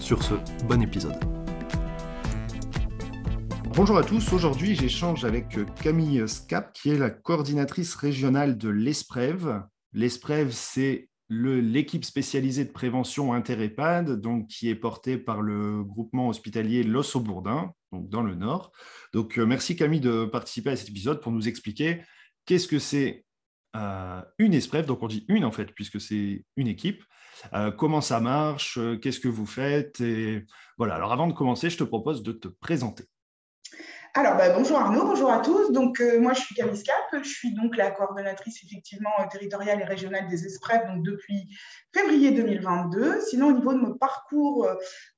Sur ce, bon épisode. Bonjour à tous, aujourd'hui j'échange avec Camille Scap qui est la coordinatrice régionale de l'ESPREV. L'ESPREV c'est l'équipe spécialisée de prévention inter-EHPAD, donc qui est portée par le groupement hospitalier Los Bourdin, donc dans le Nord. Donc, euh, merci Camille de participer à cet épisode pour nous expliquer qu'est-ce que c'est euh, une ESPREV, donc on dit une en fait, puisque c'est une équipe, euh, comment ça marche, euh, qu'est-ce que vous faites. Et voilà, alors avant de commencer, je te propose de te présenter. Alors, bah, bonjour Arnaud, bonjour à tous. Donc, moi, je suis Scap, je suis donc la coordonnatrice effectivement territoriale et régionale des ESPREV donc, depuis février 2022. Sinon, au niveau de mon parcours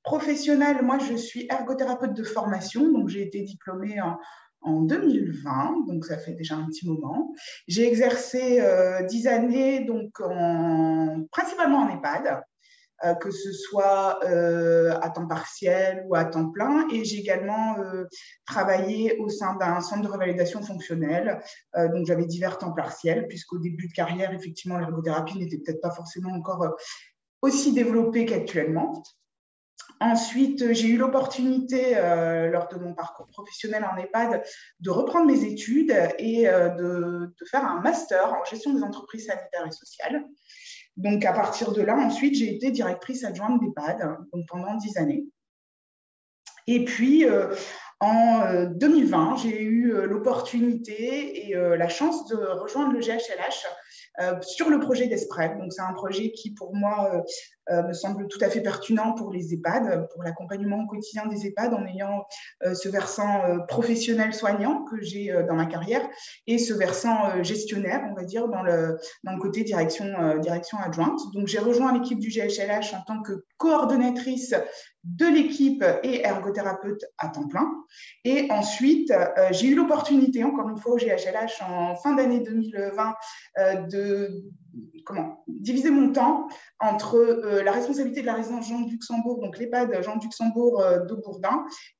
professionnel, moi, je suis ergothérapeute de formation, donc j'ai été diplômée en, en 2020, donc ça fait déjà un petit moment. J'ai exercé euh, dix années donc en, principalement en EHPAD, euh, que ce soit euh, à temps partiel ou à temps plein, et j'ai également travaillé au sein d'un centre de revalidation fonctionnelle. donc j'avais divers temps partiels, puisqu'au début de carrière, effectivement, l'ergothérapie n'était peut-être pas forcément encore aussi développée qu'actuellement. Ensuite, j'ai eu l'opportunité, euh, lors de mon parcours professionnel en EHPAD, de reprendre mes études et euh, de, faire un master en gestion des entreprises sanitaires et sociales. Donc, à partir de là, ensuite, j'ai été directrice adjointe d'EHPAD pendant dix années. Et puis, euh, en 2020, j'ai eu l'opportunité et la chance de rejoindre le GHLH sur le projet d'ESPRED. Donc, c'est un projet qui, pour moi, me semble tout à fait pertinent pour les EHPAD, pour l'accompagnement au quotidien des EHPAD en ayant euh, ce versant euh, professionnel soignant que j'ai dans ma carrière et ce versant gestionnaire, on va dire, dans le, dans le côté direction, direction adjointe. Donc, j'ai rejoint l'équipe du GHLH en tant que coordonnatrice de l'équipe et ergothérapeute à temps plein. Et ensuite, j'ai eu l'opportunité, encore une fois au GHLH en fin d'année 2020, de comment, diviser mon temps entre euh, la responsabilité de la résidence Jean de Luxembourg, donc l'EHPAD Jean de Luxembourg euh,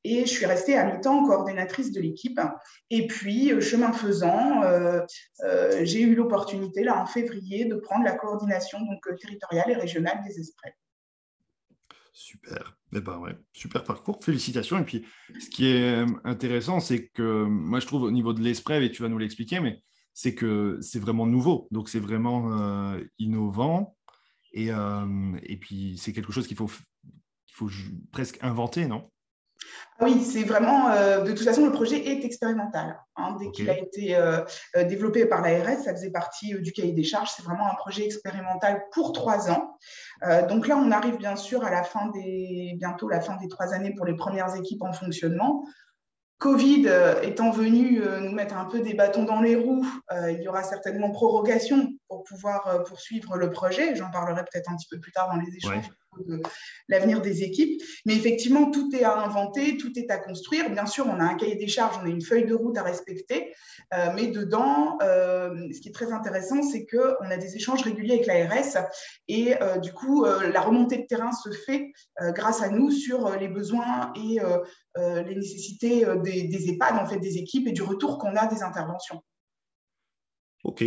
et je suis restée à mi-temps coordinatrice de l'équipe. Et puis, euh, chemin faisant, j'ai eu l'opportunité, là, en février, de prendre la coordination donc, territoriale et régionale des esprits. Super. Eh ben super parcours, félicitations. Et puis, ce qui est intéressant, c'est que moi, je trouve au niveau de l'ESPREV, et tu vas nous l'expliquer, mais c'est que c'est vraiment nouveau. Donc, c'est vraiment euh, innovant. Et, euh, et puis, c'est quelque chose qu'il faut, qu'il faut presque inventer, non? Ah oui, c'est vraiment, euh, de toute façon, le projet est expérimental. Hein. dès qu'il a été développé par l'ARS, ça faisait partie du cahier des charges. C'est vraiment un projet expérimental pour trois ans. donc là, on arrive bien sûr à la fin des, bientôt la fin des trois années pour les premières équipes en fonctionnement. Covid euh, étant venu euh, nous mettre un peu des bâtons dans les roues, euh, il y aura certainement prorogation pour pouvoir poursuivre le projet. J'en parlerai peut-être un petit peu plus tard dans les échanges de l'avenir des équipes. Mais effectivement, tout est à inventer, tout est à construire. Bien sûr, on a un cahier des charges, on a une feuille de route à respecter. mais dedans, ce qui est très intéressant, c'est qu'on a des échanges réguliers avec l'ARS. Et du coup, la remontée de terrain se fait grâce à nous sur les besoins et euh, les nécessités euh, des, des, EHPAD, en fait, des équipes et du retour qu'on a des interventions. OK.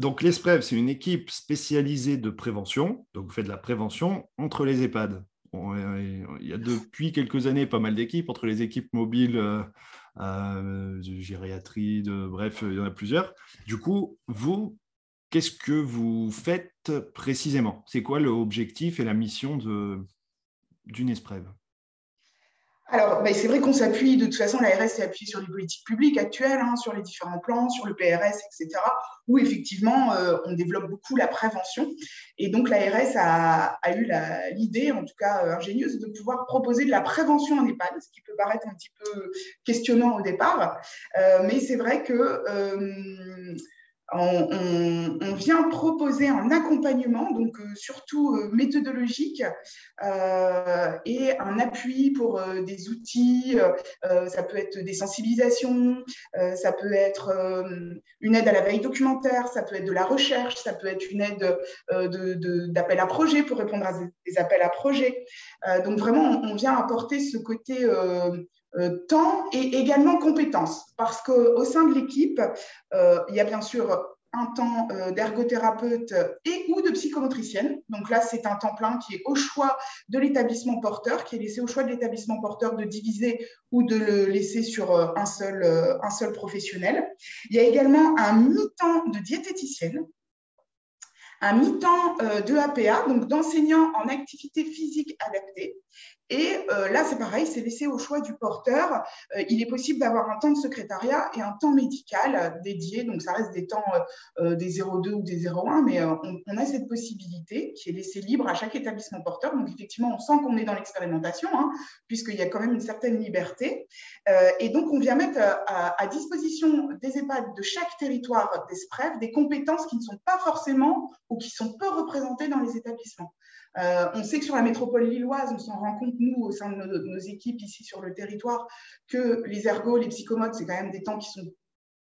Donc, l'ESPREV, c'est une équipe spécialisée de prévention. Donc, vous faites de la prévention entre les EHPAD. il y a depuis quelques années pas mal d'équipes, entre les équipes mobiles euh, de gériatrie, de, bref, il y en a plusieurs. Du coup, vous, qu'est-ce que vous faites précisément? C'est quoi l'objectif et la mission d'une ESPREV alors, ben, c'est vrai qu'on s'appuie, de toute façon, l'ARS s'est appuyée sur les politiques publiques actuelles, hein, sur les différents plans, sur le PRS, etc., où effectivement, euh, on développe beaucoup la prévention. Et donc, l'ARS a, a, eu l'idée, en tout cas euh, ingénieuse, de pouvoir proposer de la prévention en EHPAD, ce qui peut paraître un petit peu questionnant au départ. Euh, mais c'est vrai que on, vient proposer un accompagnement, donc surtout méthodologique, et un appui pour des outils. ça peut être des sensibilisations, ça peut être une aide à la veille documentaire, ça peut être de la recherche, ça peut être une aide d'appel à projet pour répondre à des appels à projet. donc vraiment, on, vient apporter ce côté euh, temps et également compétences. Parce qu'au sein de l'équipe, euh, il y a bien sûr un temps euh, d'ergothérapeute et ou de psychomotricienne. Donc là, c'est un temps plein qui est au choix de l'établissement porteur, qui est laissé au choix de l'établissement porteur de diviser ou de le laisser sur un seul, un seul professionnel. Il y a également un mi-temps de diététicienne un mi-temps de APA, donc d'enseignant en activité physique adaptée, et euh, là, c'est pareil, c'est laissé au choix du porteur. Euh, il est possible d'avoir un temps de secrétariat et un temps médical dédié. Donc, ça reste des temps euh, des 0,2 ou des 0,1, mais on, a cette possibilité qui est laissée libre à chaque établissement porteur. Donc, effectivement, on sent qu'on est dans l'expérimentation, hein, puisqu'il y a quand même une certaine liberté. et donc, on vient mettre à, à, disposition des EHPAD de chaque territoire des SPREF des compétences qui ne sont pas forcément ou qui sont peu représentées dans les établissements. Euh, on sait que sur la métropole lilloise, on s'en rend compte, nous, au sein de nos, équipes ici sur le territoire, que les ergots, les psychomotes, c'est quand même des temps qui sont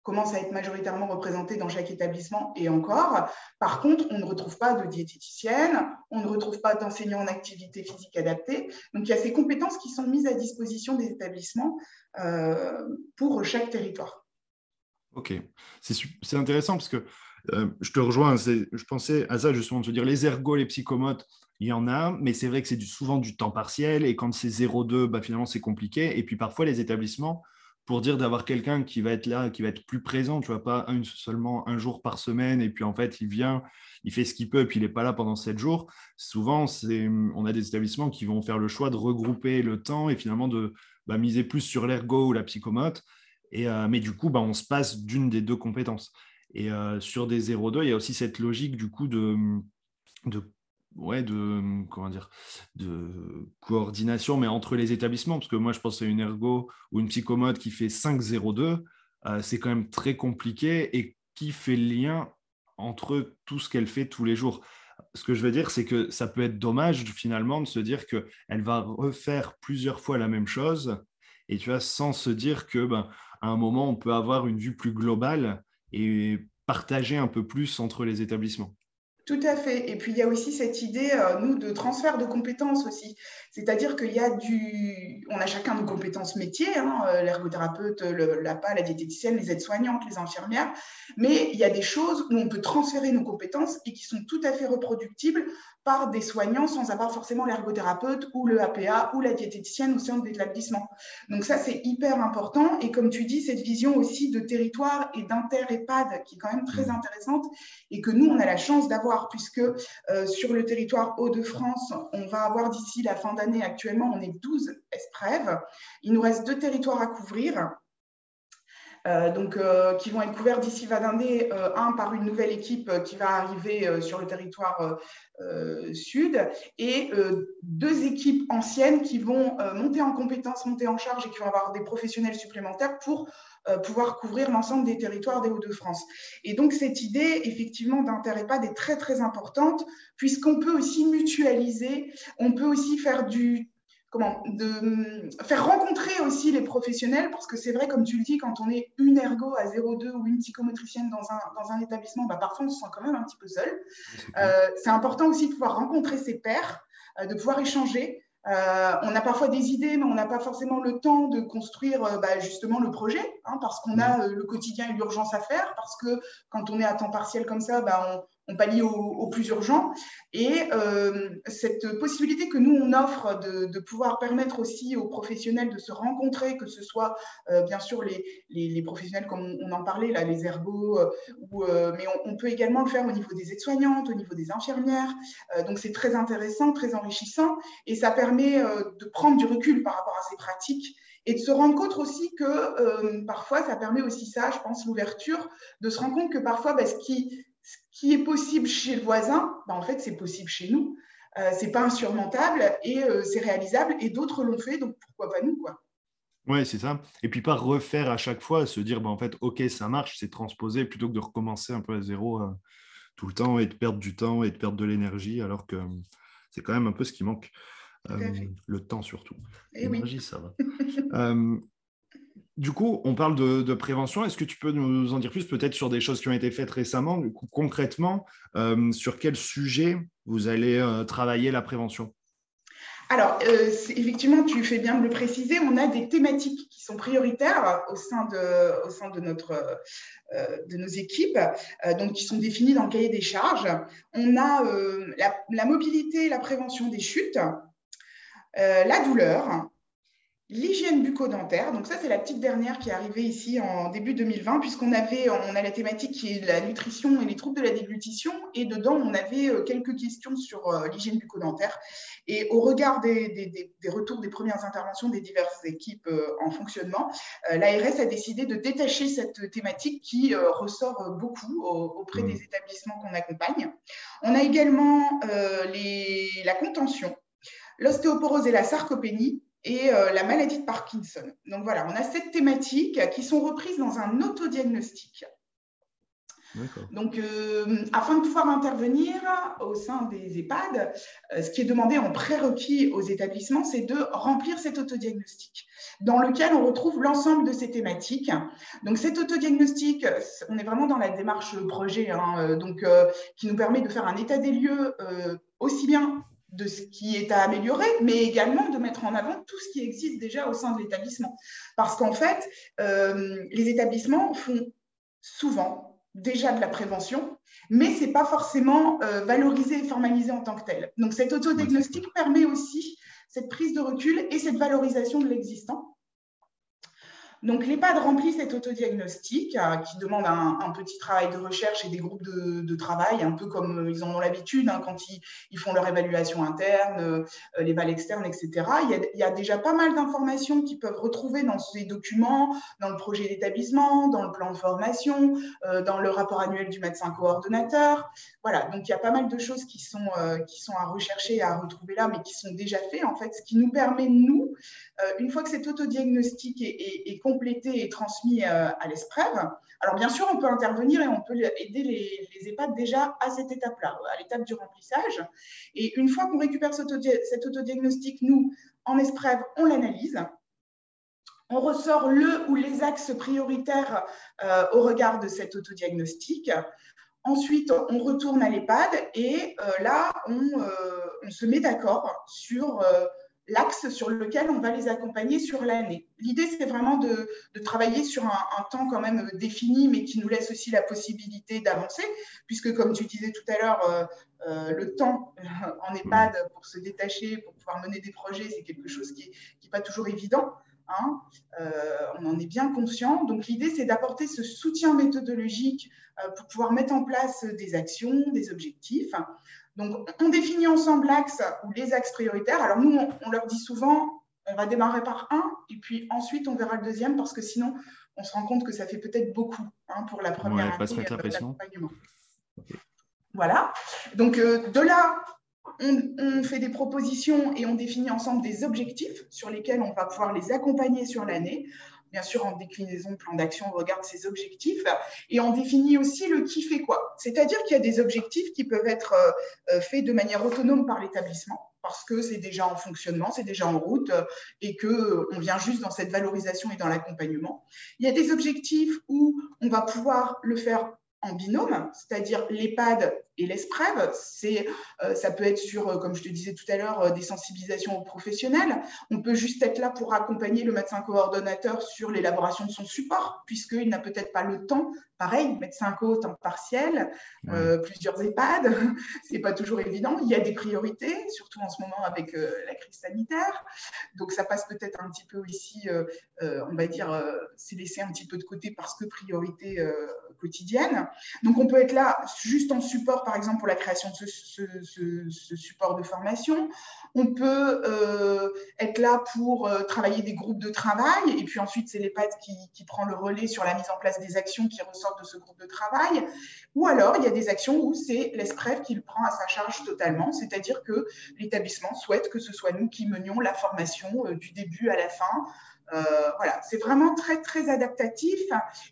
commencent à être majoritairement représentés dans chaque établissement et encore. Par contre, on ne retrouve pas de diététicienne, on ne retrouve pas d'enseignants en activité physique adaptée. Donc, il y a ces compétences qui sont mises à disposition des établissements euh, pour chaque territoire. Ok, c'est intéressant parce que euh, je te rejoins, je pensais à ça justement, de se dire les ergots, les psychomotes, il y en a, mais c'est vrai que c'est souvent du temps partiel et quand c'est 0,2, bah, finalement c'est compliqué. Et puis parfois les établissements, pour dire d'avoir quelqu'un qui va être là, qui va être plus présent, tu vois, pas seulement un jour par semaine et puis en fait il vient, il fait ce qu'il peut et puis il n'est pas là pendant sept jours. Souvent, on a des établissements qui vont faire le choix de regrouper le temps et finalement de bah, miser plus sur l'ergo ou la psychomote. Euh, mais du coup, bah, on se passe d'une des deux compétences. Et euh, sur des 0,2, il y a aussi cette logique du coup de, ouais, de, comment dire, de coordination, mais entre les établissements, parce que moi, je pense à une ergo ou une psychomode qui fait 5,02, euh, c'est quand même très compliqué et qui fait le lien entre tout ce qu'elle fait tous les jours. Ce que je veux dire, c'est que ça peut être dommage finalement de se dire qu'elle va refaire plusieurs fois la même chose et tu vois, sans se dire que ben, à un moment, on peut avoir une vue plus globale et partager un peu plus entre les établissements. Tout à fait. Et puis, il y a aussi cette idée, euh, nous, de transfert de compétences aussi. C'est-à-dire qu'il y a du. On a chacun nos compétences métiers, hein, euh, l'ergothérapeute, l'APA, la diététicienne, les aides-soignantes, les infirmières. Mais il y a des choses où on peut transférer nos compétences et qui sont tout à fait reproductibles par des soignants sans avoir forcément l'ergothérapeute ou le APA ou la diététicienne au sein de l'établissement. Donc ça, c'est hyper important. Et comme tu dis, cette vision aussi de territoire et d'inter-EHPAD qui est quand même très mmh. intéressante et que nous, on a la chance d'avoir puisque euh, sur le territoire Hauts-de-France, on va avoir d'ici la fin d'année, actuellement, on est 12 ESPREV. Il nous reste deux territoires à couvrir. Euh, donc, euh, qui vont être couverts d'ici Vadindé, euh, un par une nouvelle équipe qui va arriver sur le territoire sud, et deux équipes anciennes qui vont monter en compétences, monter en charge et qui vont avoir des professionnels supplémentaires pour pouvoir couvrir l'ensemble des territoires des Hauts-de-France. Et donc, cette idée, effectivement, d'Interrepad est très, très importante, puisqu'on peut aussi mutualiser, on peut aussi faire du comment, de faire rencontrer aussi les professionnels, parce que c'est vrai, comme tu le dis, quand on est une ergo à 0,2 ou une psychomotricienne dans un, dans un établissement, bah, parfois on se sent quand même un petit peu seul. Euh, c'est important aussi de pouvoir rencontrer ses pairs, euh, de pouvoir échanger. Euh, on a parfois des idées, mais on n'a pas forcément le temps de construire bah, justement le projet, hein, parce qu'on a le quotidien et l'urgence à faire, parce que quand on est à temps partiel comme ça, bah, on, pallie au, plus urgent. Et euh, cette possibilité que nous, on offre de, pouvoir permettre aussi aux professionnels de se rencontrer, que ce soit euh, bien sûr les, professionnels comme on, en parlait, là, les ergots, euh, mais on, peut également le faire au niveau des aides-soignantes, au niveau des infirmières. donc c'est très intéressant, très enrichissant, et ça permet de prendre du recul par rapport à ces pratiques et de se rendre compte aussi que parfois, ça permet aussi ça, je pense, l'ouverture, de se rendre compte que parfois, bah, ce, qui, qui est possible chez le voisin, ben, en fait, c'est possible chez nous. Euh, c'est pas insurmontable et euh, c'est réalisable et d'autres l'ont fait, donc pourquoi pas nous quoi. Ouais, c'est ça. Et puis pas refaire à chaque fois, se dire, bah, en fait, OK, ça marche, c'est transposé, plutôt que de recommencer un peu à zéro euh, tout le temps et de perdre du temps et de perdre de l'énergie, alors que c'est quand même un peu ce qui manque. le temps surtout. Eh l'énergie, ça va. Du coup, on parle de, prévention. Est-ce que tu peux nous en dire plus, peut-être sur des choses qui ont été faites récemment? Concrètement, euh, sur quel sujet vous allez euh, travailler la prévention? Alors, euh, effectivement, tu fais bien de le préciser, on a des thématiques qui sont prioritaires au sein de, au sein de, notre, de nos équipes, donc qui sont définies dans le cahier des charges. On a la, la, mobilité, la prévention des chutes, la douleur, L'hygiène bucco-dentaire, donc ça c'est la petite dernière qui est arrivée ici en début 2020, puisqu'on avait, on a la thématique qui est la nutrition et les troubles de la déglutition, et dedans on avait euh, quelques questions sur euh, l'hygiène bucco-dentaire. Et au regard des, retours des premières interventions des diverses équipes euh, en fonctionnement, l'ARS a décidé de détacher cette thématique qui ressort beaucoup auprès des mmh. établissements qu'on accompagne. On a également les, la contention, l'ostéoporose et la sarcopénie, et euh, la maladie de Parkinson. Donc voilà, on a cette thématique qui sont reprises dans un autodiagnostic. Donc, euh, afin de pouvoir intervenir au sein des EHPAD, euh, ce qui est demandé en prérequis aux établissements, c'est de remplir cet autodiagnostic, dans lequel on retrouve l'ensemble de ces thématiques. Donc, cet autodiagnostic, on est vraiment dans la démarche projet, hein, donc, qui nous permet de faire un état des lieux aussi bien de ce qui est à améliorer, mais également de mettre en avant tout ce qui existe déjà au sein de l'établissement. Parce qu'en fait, euh, les établissements font souvent déjà de la prévention, mais ce n'est pas forcément euh, valorisé et formalisé en tant que tel. Donc cet autodiagnostic permet aussi cette prise de recul et cette valorisation de l'existant. Donc, l'EHPAD remplit cet autodiagnostic euh, qui demande un, petit travail de recherche et des groupes de, travail, un peu comme euh, ils en ont l'habitude hein, quand ils, font leur évaluation interne, euh, les balles externes, etc. Il y, a, déjà pas mal d'informations qu'ils peuvent retrouver dans ces documents, dans le projet d'établissement, dans le plan de formation, dans le rapport annuel du médecin coordonnateur. Voilà, donc il y a pas mal de choses qui sont, qui sont à rechercher et à retrouver là, mais qui sont déjà faites, en fait, ce qui nous permet, nous, une fois que cet autodiagnostic est, est, est complété et transmis euh, à l'ESPREV. Alors, bien sûr, on peut intervenir et on peut aider les, EHPAD déjà à cette étape-là, à l'étape du remplissage. Et une fois qu'on récupère cet, autodiagnostic, nous, en ESPREV, on l'analyse. On ressort le ou les axes prioritaires euh, au regard de cet autodiagnostic. Ensuite, on retourne à l'EHPAD et euh, là, on, se met d'accord sur l'axe sur lequel on va les accompagner sur l'année. L'idée, c'est vraiment de, travailler sur un, temps quand même défini, mais qui nous laisse aussi la possibilité d'avancer, puisque comme tu disais tout à l'heure, euh, euh, le temps en EHPAD pour se détacher, pour pouvoir mener des projets, c'est quelque chose qui n'est pas toujours évident. Hein. Euh, on en est bien conscient. Donc l'idée, c'est d'apporter ce soutien méthodologique pour pouvoir mettre en place des actions, des objectifs. Donc, on définit ensemble l'axe ou les axes prioritaires. Alors, nous, on, leur dit souvent, on va démarrer par un, et puis ensuite, on verra le deuxième, parce que sinon, on se rend compte que ça fait peut-être beaucoup hein, pour la première ouais, année d'accompagnement. Voilà. Donc, euh, de là, on, fait des propositions et on définit ensemble des objectifs sur lesquels on va pouvoir les accompagner sur l'année bien sûr en déclinaison de plan d'action, on regarde ses objectifs et on définit aussi le qui fait quoi. C'est-à-dire qu'il y a des objectifs qui peuvent être euh, euh, faits de manière autonome par l'établissement parce que c'est déjà en fonctionnement, c'est déjà en route euh, et qu'on vient juste dans cette valorisation et dans l'accompagnement. Il y a des objectifs où on va pouvoir le faire en binôme, c'est-à-dire l'EHPAD et l'ESPREV. Euh, ça peut être sur, euh, comme je te disais tout à l'heure, euh, des sensibilisations aux professionnels. On peut juste être là pour accompagner le médecin coordonnateur sur l'élaboration de son support, puisqu'il n'a peut-être pas le temps. Pareil, médecin co temps partiel, plusieurs EHPAD, c'est pas toujours évident. Il y a des priorités, surtout en ce moment avec la crise sanitaire. Donc ça passe peut-être un petit peu ici, on va dire, c'est laissé un petit peu de côté parce que priorité quotidienne. Donc on peut être là juste en support par exemple, pour la création de ce, support de formation. On peut euh, être être là pour travailler des groupes de travail, et puis ensuite c'est l'EHPAD qui, qui prend le relais sur la mise en place des actions qui ressortent de ce groupe de travail. Ou alors il y a des actions où c'est l'ESPREF qui le prend à sa charge totalement, c'est-à-dire que l'établissement souhaite que ce soit nous qui menions la formation du début à la fin. voilà, c'est vraiment très très adaptatif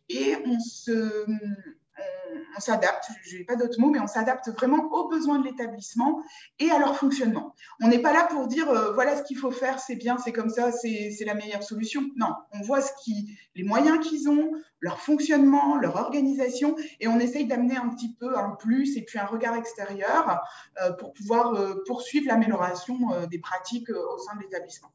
et on se on, s'adapte, je n'ai pas d'autres mots, mais on s'adapte vraiment aux besoins de l'établissement et à leur fonctionnement. On n'est pas là pour dire euh, voilà ce qu'il faut faire, c'est bien, c'est comme ça, c'est la meilleure solution. Non, on voit ce qui, les moyens qu'ils ont, leur fonctionnement, leur organisation, et on essaye d'amener un petit peu un plus et puis un regard extérieur euh, pour pouvoir euh, poursuivre l'amélioration des pratiques au sein de l'établissement.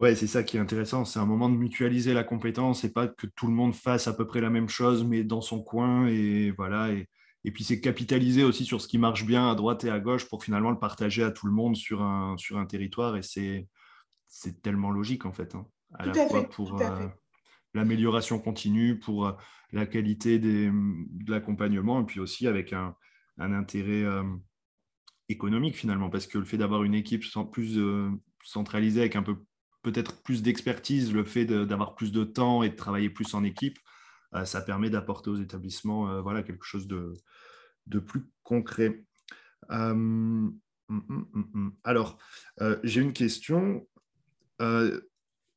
Ouais, c'est ça qui est intéressant. C'est un moment de mutualiser la compétence et pas que tout le monde fasse à peu près la même chose, mais dans son coin. Et voilà. Et, et puis, c'est capitaliser aussi sur ce qui marche bien à droite et à gauche pour finalement le partager à tout le monde sur un, sur un territoire. Et c'est, c'est tellement logique, en fait. Hein. à la fois pour euh, l'amélioration continue, pour euh, la qualité des, de l'accompagnement, et puis aussi avec un, un intérêt euh, économique, finalement. Parce que le fait d'avoir une équipe sans, plus centralisée avec un peu peut-être plus d'expertise, le fait d'avoir plus de temps et de travailler plus en équipe, euh, ça permet d'apporter aux établissements euh, voilà, quelque chose de, plus concret. Euh, hum, hum, hum, Alors, j'ai une question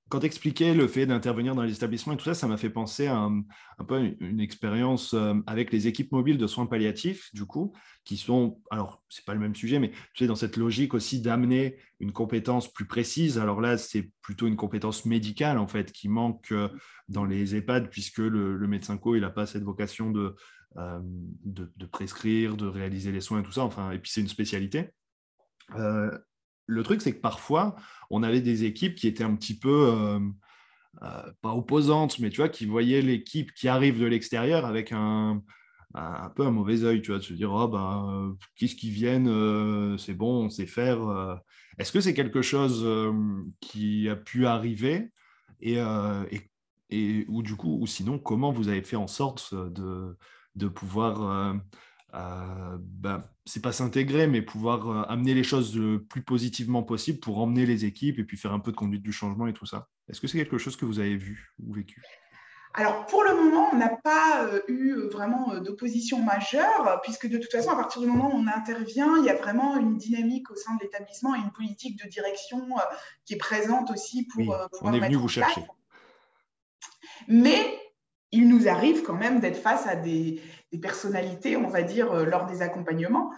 quand tu expliquais le fait d'intervenir dans les établissements et tout ça, ça m'a fait penser à un, peu une, expérience euh, avec les équipes mobiles de soins palliatifs, du coup, qui sont, alors, c'est pas le même sujet, mais tu sais, dans cette logique aussi d'amener une compétence plus précise. Alors là, c'est plutôt une compétence médicale, en fait, qui manque euh, dans les EHPAD, puisque le, médecin co, il n'a pas cette vocation de, euh, de, de, prescrire, de réaliser les soins et tout ça. Enfin, et puis, c'est une spécialité le truc, c'est que parfois, on avait des équipes qui étaient un petit peu, euh, euh, pas opposantes, mais tu vois, qui voyaient l'équipe qui arrive de l'extérieur avec un, un, peu un mauvais œil, tu vois, de se dire, oh, ben, qu'est-ce qu'ils viennent, c'est bon, on sait faire. Est-ce que c'est quelque chose qui a pu arriver et, et, ou du coup, ou sinon, comment vous avez fait en sorte de, de pouvoir euh, ben, c'est pas s'intégrer, mais pouvoir euh, amener les choses le plus positivement possible pour emmener les équipes et puis faire un peu de conduite du changement et tout ça. Est-ce que c'est quelque chose que vous avez vu ou vécu? Alors, pour le moment, on n'a pas euh, eu vraiment d'opposition majeure, puisque de toute façon, à partir du moment où on intervient, il y a vraiment une dynamique au sein de l'établissement et une politique de direction qui est présente aussi pour. Oui, on est venu vous chercher. Mais il nous arrive quand même d'être face à des, personnalités, on va dire, euh, lors des accompagnements.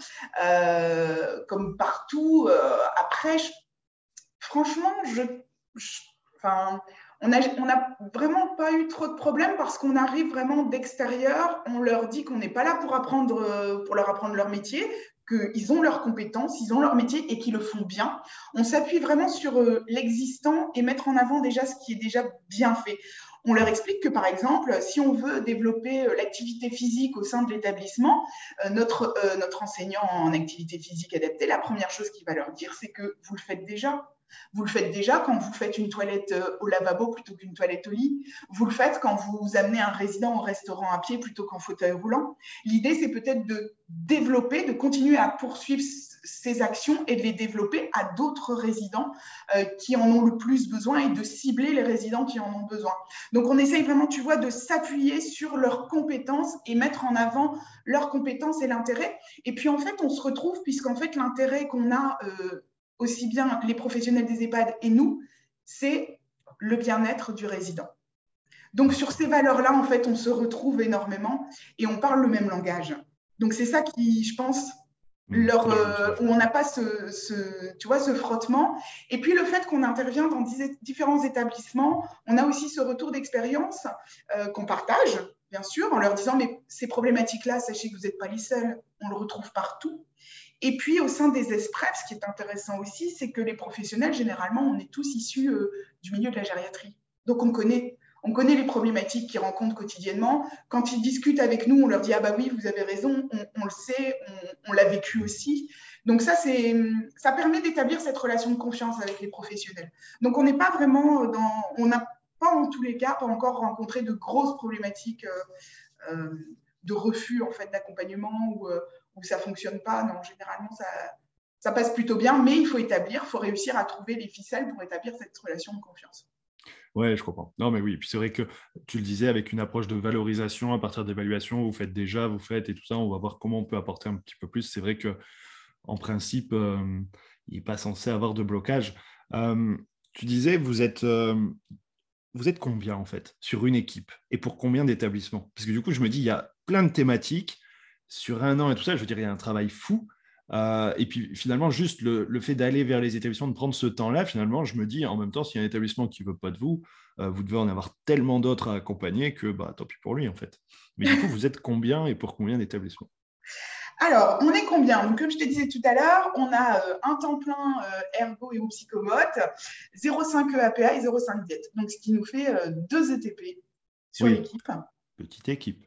Euh, comme partout, euh, après, franchement, je, on n'a vraiment pas eu trop de problèmes parce qu'on arrive vraiment d'extérieur. On leur dit qu'on n'est pas là pour, apprendre, pour leur apprendre leur métier, qu'ils ont leurs compétences, ils ont leur métier et qu'ils le font bien. On s'appuie vraiment sur l'existant et mettre en avant déjà ce qui est déjà bien fait. On leur explique que, par exemple, si on veut développer euh, l'activité physique au sein de l'établissement, euh, notre, euh, notre enseignant en activité physique adaptée, la première chose qu'il va leur dire, c'est que vous le faites déjà. Vous le faites déjà quand vous faites une toilette au lavabo plutôt qu'une toilette au lit. Vous le faites quand vous amenez un résident au restaurant à pied plutôt qu'en fauteuil roulant. L'idée, c'est peut-être de développer, de continuer à poursuivre ces actions et de les développer à d'autres résidents euh, qui en ont le plus besoin et de cibler les résidents qui en ont besoin. Donc on essaye vraiment, tu vois, de s'appuyer sur leurs compétences et mettre en avant leurs compétences et l'intérêt. Et puis en fait, on se retrouve, puisqu'en fait, l'intérêt qu'on a euh, aussi bien les professionnels des EHPAD et nous, c'est le bien-être du résident. Donc sur ces valeurs-là, en fait, on se retrouve énormément et on parle le même langage. Donc c'est ça qui, je pense, leur, euh, où on n'a pas ce, tu vois, ce frottement. Et puis le fait qu'on intervient dans différents établissements, on a aussi ce retour d'expérience euh, qu'on partage, bien sûr, en leur disant, mais ces problématiques-là, sachez que vous n'êtes pas les seuls, on le retrouve partout. Et puis au sein des ESPREF, ce qui est intéressant aussi, c'est que les professionnels, généralement, on est tous issus euh, du milieu de la gériatrie. Donc on connaît on connaît les problématiques qu'ils rencontrent quotidiennement. Quand ils discutent avec nous, on leur dit Ah, bah oui, vous avez raison, on, le sait, on, l'a vécu aussi. Donc, ça, ça permet d'établir cette relation de confiance avec les professionnels. Donc, on n'est pas vraiment dans. On n'a pas, en tous les cas, pas encore rencontré de grosses problématiques euh, euh, de refus en fait, d'accompagnement ou où ça ne fonctionne pas. Non, généralement, ça, ça passe plutôt bien, mais il faut établir, il faut réussir à trouver les ficelles pour établir cette relation de confiance. Ouais, je comprends. Non, mais oui. Puis c'est vrai que tu le disais, avec une approche de valorisation à partir d'évaluation, vous faites déjà, vous faites et tout ça, on va voir comment on peut apporter un petit peu plus. C'est vrai que en principe, euh, il n'est pas censé avoir de blocage. Euh, tu disais, vous êtes, euh, vous êtes combien en fait sur une équipe et pour combien d'établissements? Parce que du coup, je me dis, il y a plein de thématiques sur un an et tout ça. Je veux dire, il y a un travail fou. Euh, et puis finalement, juste le, fait d'aller vers les établissements, de prendre ce temps-là, finalement, je me dis en même temps, s'il y a un établissement qui ne veut pas de vous, euh, vous devez en avoir tellement d'autres à accompagner que bah, tant pis pour lui en fait. Mais du coup, vous êtes combien et pour combien d'établissements? Alors, on est combien? Donc, Comme je te disais tout à l'heure, on a euh, un temps plein ergo et ou psychomote, 0,5 EAPA et 0,5 diète. Donc, ce qui nous fait deux ETP sur l'équipe. Petite équipe.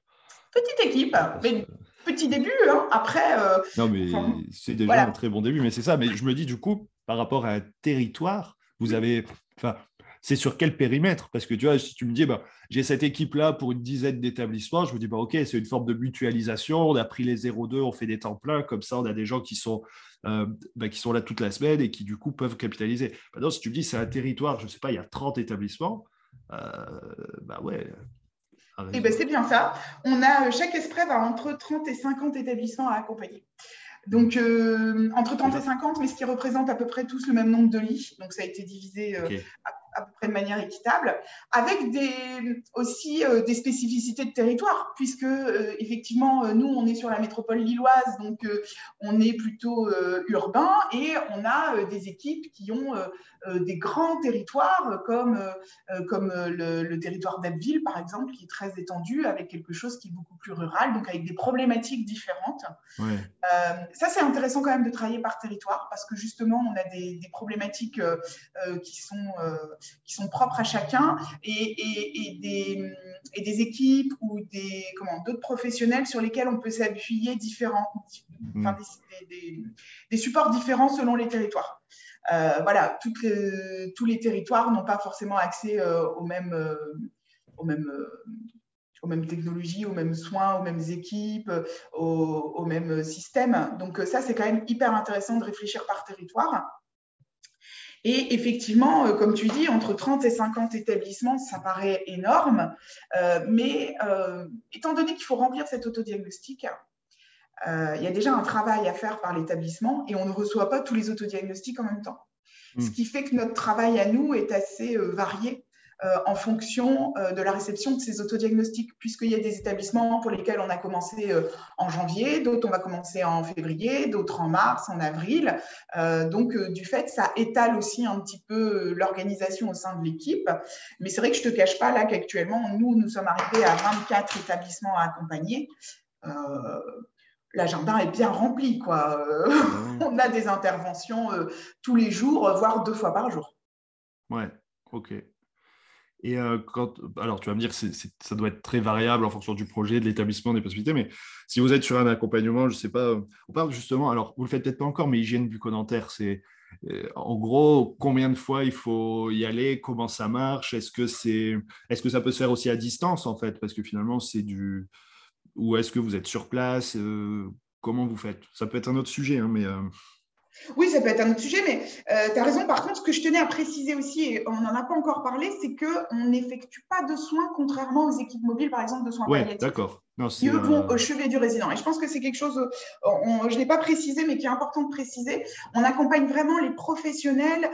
Petite équipe, mais petit début. Hein. Après. Euh, non, mais c'est déjà un très bon début. Mais c'est ça. Mais je me dis, du coup, par rapport à un territoire, vous avez. Enfin, c'est sur quel périmètre? Parce que tu vois, si tu me dis, bah, j'ai cette équipe-là pour une dizaine d'établissements, je me dis, bah, OK, c'est une forme de mutualisation. On a pris les 0,2, on fait des temps pleins. Comme ça, on a des gens qui sont, euh, bah, qui sont là toute la semaine et qui, du coup, peuvent capitaliser. Maintenant, si tu me dis, c'est un territoire, je ne sais pas, il y a 30 établissements, euh, bah ouais, eh ben, c'est bien ça. On a, euh, chaque ESPREV a entre 30 et 50 établissements à accompagner. Donc, euh, entre 30 et 50, mais ce qui représente à peu près tous le même nombre de lits. Donc, ça a été divisé euh, à, peu près de manière équitable, avec des, aussi des spécificités de territoire, puisque effectivement, nous, on est sur la métropole lilloise, donc on est plutôt urbain, et on a des équipes qui ont euh, des grands territoires comme, euh, comme euh, le, territoire d'Abbeville, par exemple, qui est très étendu, avec quelque chose qui est beaucoup plus rural, donc avec des problématiques différentes. ça, c'est intéressant quand même de travailler par territoire, parce que justement, on a des, problématiques qui, sont, qui sont propres à chacun et, et, des, et des équipes ou des d'autres professionnels sur lesquels on peut s'appuyer différents, mm. des, des, supports différents selon les territoires. Euh, voilà, tous les territoires n'ont pas forcément accès euh, aux mêmes, euh, aux mêmes aux mêmes technologies, aux mêmes soins, aux mêmes équipes, aux, mêmes systèmes. Donc ça, c'est quand même hyper intéressant de réfléchir par territoire. Et effectivement, comme tu dis, entre 30 et 50 établissements, ça paraît énorme. mais étant donné qu'il faut remplir cet autodiagnostic, euh, il y a déjà un travail à faire par l'établissement et on ne reçoit pas tous les autodiagnostics en même temps. Ce hmm. qui fait que notre travail à nous est assez euh, varié euh, en fonction de la réception de ces autodiagnostics, puisqu'il y a des établissements pour lesquels on a commencé en janvier, d'autres on va commencer en février, d'autres en mars, en avril. donc, du fait, ça étale aussi un petit peu l'organisation au sein de l'équipe. Mais c'est vrai que je ne te cache pas là qu'actuellement, nous, nous sommes arrivés à 24 établissements à accompagner l'agenda est bien rempli. Quoi. Euh, on a des interventions euh, tous les jours, voire deux fois par jour. Ouais, ok. Et euh, quand, alors, tu vas me dire, que ça doit être très variable en fonction du projet, de l'établissement, des possibilités, mais si vous êtes sur un accompagnement, je ne sais pas, on parle justement, alors vous ne le faites peut-être pas encore, mais hygiène bucco-dentaire, c'est en gros combien de fois il faut y aller, comment ça marche, est-ce que, c'est, est-ce que ça peut se faire aussi à distance en fait, parce que finalement, c'est du, ou est-ce que vous êtes sur place euh, Comment vous faites? Ça peut être un autre sujet, hein, mais. Euh, oui, ça peut être un autre sujet, mais euh, tu as raison. Par contre, ce que je tenais à préciser aussi, et on n'en a pas encore parlé, c'est qu'on n'effectue pas de soins, contrairement aux équipes mobiles, par exemple, de soins ouais, d'accord. Qui eux vont au chevet du résident. Et je pense que c'est quelque chose, je ne l'ai pas précisé, mais qui est important de préciser. On accompagne vraiment les professionnels,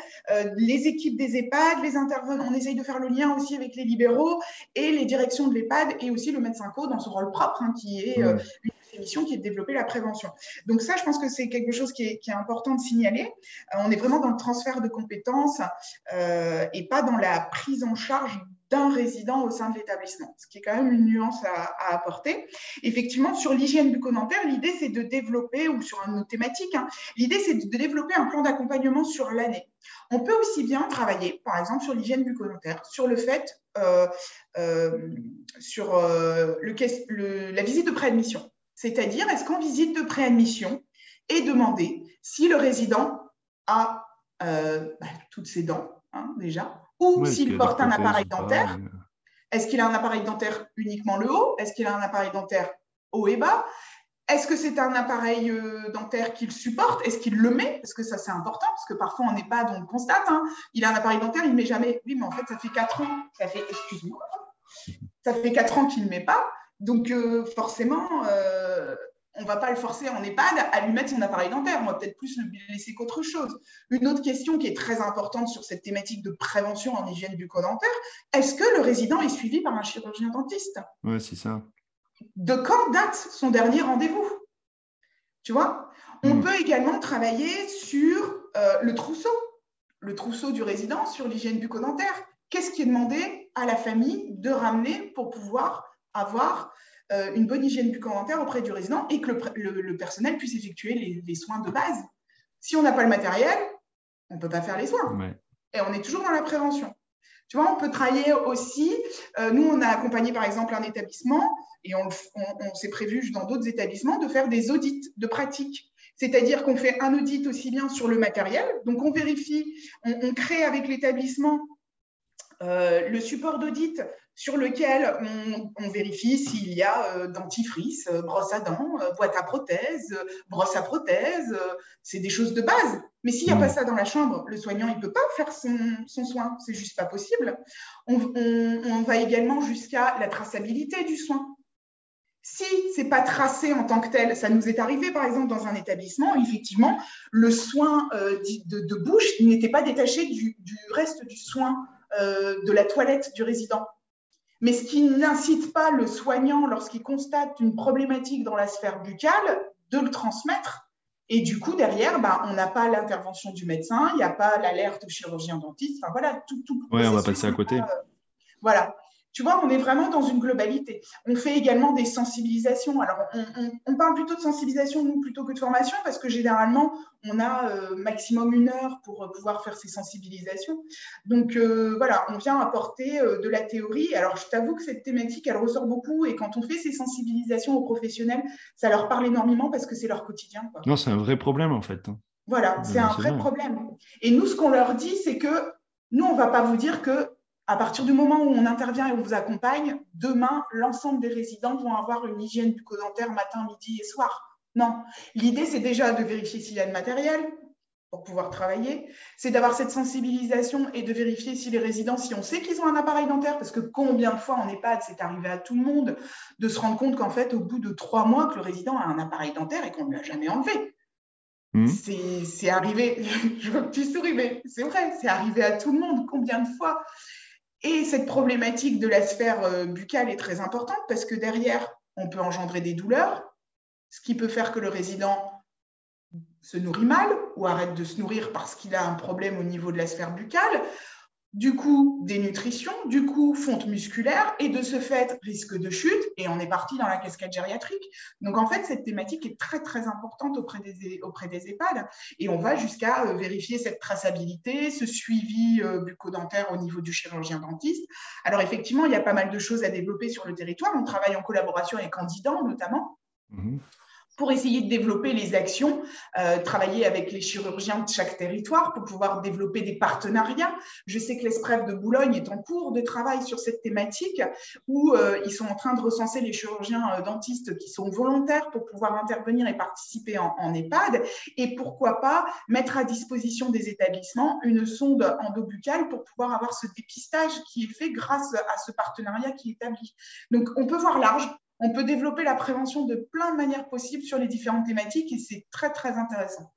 les équipes des EHPAD, les intervenants. On essaye de faire le lien aussi avec les libéraux et les directions de l'EHPAD et aussi le médecin co dans son rôle propre, hein, qui est une qui est de développer la prévention. Donc ça, je pense que c'est quelque chose qui est, important de signaler. Euh, on est vraiment dans le transfert de compétences euh, et pas dans la prise en charge d'un résident au sein de l'établissement, ce qui est quand même une nuance à, apporter. Effectivement, sur l'hygiène bucco-dentaire, l'idée c'est de développer, ou sur une autre thématique, hein, l'idée c'est de développer un plan d'accompagnement sur l'année. On peut aussi bien travailler, par exemple, sur l'hygiène bucco-dentaire, sur le fait, euh, sur la visite de préadmission. C'est-à-dire, est-ce qu'en visite de préadmission est demandé si le résident a euh, bah, toutes ses dents, hein, déjà, ou s'il porte un appareil dentaire? Est-ce qu'il a un appareil dentaire uniquement le haut? Est-ce qu'il a un appareil dentaire haut et bas? Est-ce que c'est un appareil euh, dentaire qu'il supporte? Est-ce qu'il le met? Parce que ça, c'est important, parce que parfois, on n'est pas, on le constate. Hein. Il a un appareil dentaire, il ne met jamais. Oui, mais en fait, ça fait 4 ans. Ça fait, excuse-moi, ça fait 4 ans qu'il ne met pas. Donc, euh, forcément, euh, on ne va pas le forcer en EHPAD à lui mettre son appareil dentaire. On va peut-être plus le laisser qu'autre chose. Une autre question qui est très importante sur cette thématique de prévention en hygiène bucco-dentaire, est-ce que le résident est suivi par un chirurgien dentiste? Oui, c'est ça de quand date son dernier rendez-vous? Tu vois? On hmm. peut également travailler sur euh, le trousseau, le trousseau du résident sur l'hygiène bucco-dentaire. Qu'est-ce qui est demandé à la famille de ramener pour pouvoir avoir euh, une bonne hygiène bucco-dentaire auprès du résident et que le, personnel puisse effectuer les, soins de base Si on n'a pas le matériel, on ne peut pas faire les soins. Et on est toujours dans la prévention. Tu vois, on peut travailler aussi. Euh, nous, on a accompagné par exemple un établissement et on, s'est prévu dans d'autres établissements de faire des audits de pratique. C'est-à-dire qu'on fait un audit aussi bien sur le matériel, donc on vérifie, on, crée avec l'établissement euh, le support d'audit sur lequel on, vérifie s'il y a euh, dentifrice, euh, brosse à dents, euh, boîte à prothèse, brosse à prothèse. c'est des choses de base. Mais s'il n'y a pas ça dans la chambre, le soignant il peut pas faire son, son soin. C'est juste pas possible. On, on va également jusqu'à la traçabilité du soin. Si ce n'est pas tracé en tant que tel, ça nous est arrivé par exemple dans un établissement, effectivement, le soin de, bouche n'était pas détaché du, du, reste du soin de la toilette du résident. Mais ce qui n'incite pas le soignant, lorsqu'il constate une problématique dans la sphère buccale, de le transmettre. Et du coup, derrière, bah, on n'a pas l'intervention du médecin, il n'y a pas l'alerte au chirurgien dentiste. Enfin voilà, tout. tout oui, on va passer à côté. voilà. Tu vois, on est vraiment dans une globalité. On fait également des sensibilisations. Alors, on, parle plutôt de sensibilisation, nous, plutôt que de formation, parce que généralement, on a euh, maximum une heure pour euh, pouvoir faire ces sensibilisations. Donc, euh, voilà, on vient apporter de la théorie. Alors, je t'avoue que cette thématique, elle ressort beaucoup. Et quand on fait ces sensibilisations aux professionnels, ça leur parle énormément parce que c'est leur quotidien. Non, c'est un vrai problème, en fait. Voilà, c'est un vrai problème. Et nous, ce qu'on leur dit, c'est que nous, on ne va pas vous dire que à partir du moment où on intervient et on vous accompagne, demain, l'ensemble des résidents vont avoir une hygiène bucco-dentaire matin, midi et soir. Non. L'idée, c'est déjà de vérifier s'il y a le matériel pour pouvoir travailler. C'est d'avoir cette sensibilisation et de vérifier si les résidents, si on sait qu'ils ont un appareil dentaire, parce que combien de fois en EHPAD, c'est arrivé à tout le monde de se rendre compte qu'en fait, au bout de trois mois, que le résident a un appareil dentaire et qu'on ne l'a jamais enlevé. Mmh. C'est arrivé, je vois que tu souris, mais c'est vrai, c'est arrivé à tout le monde. Combien de fois et cette problématique de la sphère euh, buccale est très importante parce que derrière, on peut engendrer des douleurs, ce qui peut faire que le résident se nourrit mal ou arrête de se nourrir parce qu'il a un problème au niveau de la sphère buccale du coup dénutrition, du coup fonte musculaire et de ce fait risque de chute et on est parti dans la cascade gériatrique. Donc en fait cette thématique est très très importante auprès des, auprès EHPAD et on va jusqu'à euh, vérifier cette traçabilité, ce suivi euh, bucco-dentaire au niveau du chirurgien dentiste. Alors effectivement il y a pas mal de choses à développer sur le territoire, on travaille en collaboration avec Candidan notamment. Mmh pour essayer de développer les actions, euh, travailler avec les chirurgiens de chaque territoire pour pouvoir développer des partenariats. Je sais que l'ESPREF de Boulogne est en cours de travail sur cette thématique où euh, ils sont en train de recenser les chirurgiens euh, dentistes qui sont volontaires pour pouvoir intervenir et participer en, en, EHPAD et pourquoi pas mettre à disposition des établissements une sonde endobuccale pour pouvoir avoir ce dépistage qui est fait grâce à ce partenariat qui est établi. Donc on peut voir large, on peut développer la prévention de plein de manières possibles sur les différentes thématiques et c'est très, très intéressant.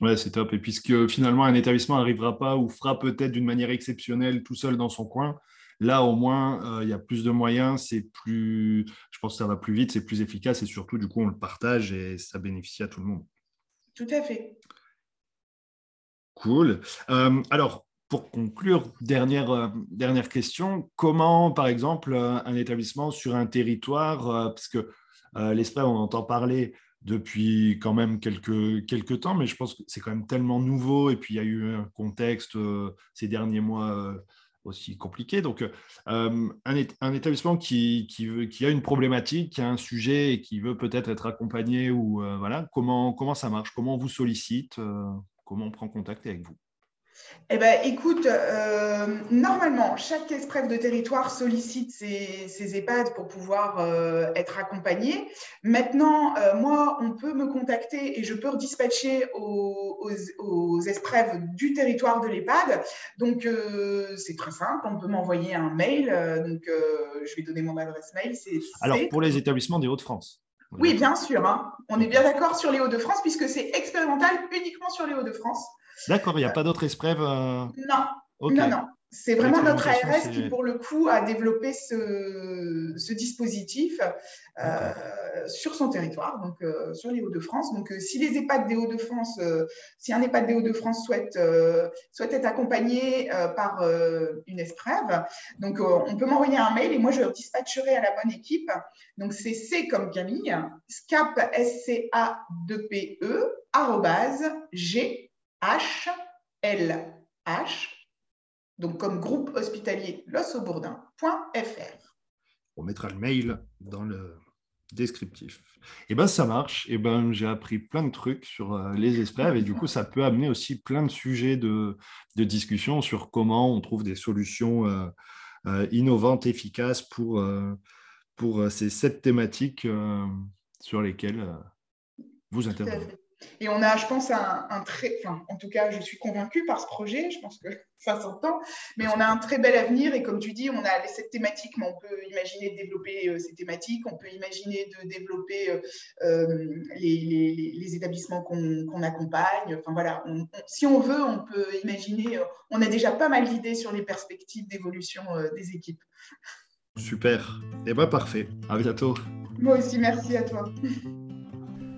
Ouais, c'est top. Et puisque finalement, un établissement n'arrivera pas ou fera peut-être d'une manière exceptionnelle tout seul dans son coin, là, au moins, euh, il y a plus de moyens, c'est plus, je pense que ça va plus vite, c'est plus efficace et surtout, du coup, on le partage et ça bénéficie à tout le monde. Tout à fait. Cool. Euh, alors, pour conclure, dernière, euh, dernière question, comment, par exemple, euh, un établissement sur un territoire, euh, parce que l'esprit, on entend parler depuis quand même quelques, temps, mais je pense que c'est quand même tellement nouveau, et puis il y a eu un contexte ces derniers mois aussi compliqué. Donc, un, établissement qui, qui, a une problématique, qui a un sujet et qui veut peut-être être accompagné, ou voilà, comment, comment ça marche? Comment on vous sollicite Comment on prend contact avec vous? Eh ben, écoute, euh, normalement, chaque ESPREF de territoire sollicite ses, EHPAD pour pouvoir euh, être accompagné. Maintenant, euh, moi, on peut me contacter et je peux redispatcher aux, aux, du territoire de l'EHPAD. Donc, c'est très simple, on peut m'envoyer un mail. donc, je vais donner mon adresse mail. Alors, pour les établissements des Hauts-de-France Oui, bien sûr. Hein. On est bien d'accord sur les Hauts-de-France puisque c'est expérimental uniquement sur les Hauts-de-France. D'accord, il n'y a pas d'autres esprèves euh, Non. Non, non. C'est vraiment notre ARS qui, pour le coup, a développé ce, dispositif euh, sur son territoire, donc euh, sur les Hauts-de-France. Donc, si les EHPAD des Hauts-de-France, si un EHPAD des Hauts-de-France souhaite, souhaite être accompagné par une esprève, donc on peut m'envoyer un mail et moi je dispatcherai à la bonne équipe. Donc, c'est C comme Camille, scap, s c a 2 p e G HLH, donc comme groupe hospitalier losaubourdin.fr. On mettra le mail dans le descriptif. Et eh ben ça marche. Et eh ben j'ai appris plein de trucs sur euh, les esprèves et du coup ça peut amener aussi plein de sujets de, discussion sur comment on trouve des solutions euh, euh, innovantes, efficaces pour, pour ces sept thématiques sur lesquelles vous intervenez. Et on a, je pense, un, très, enfin, en tout cas, je suis convaincue par ce projet, je pense que ça s'entend, mais on a un très bel avenir et comme tu dis, on a cette thématique, mais on peut imaginer de développer euh, ces thématiques, on peut imaginer de développer euh, euh, les, établissements qu'on accompagne. Enfin voilà, si on veut, on peut imaginer, on a déjà pas mal d'idées sur les perspectives d'évolution des équipes. Super, et eh bien parfait, à bientôt. Moi aussi, merci à toi.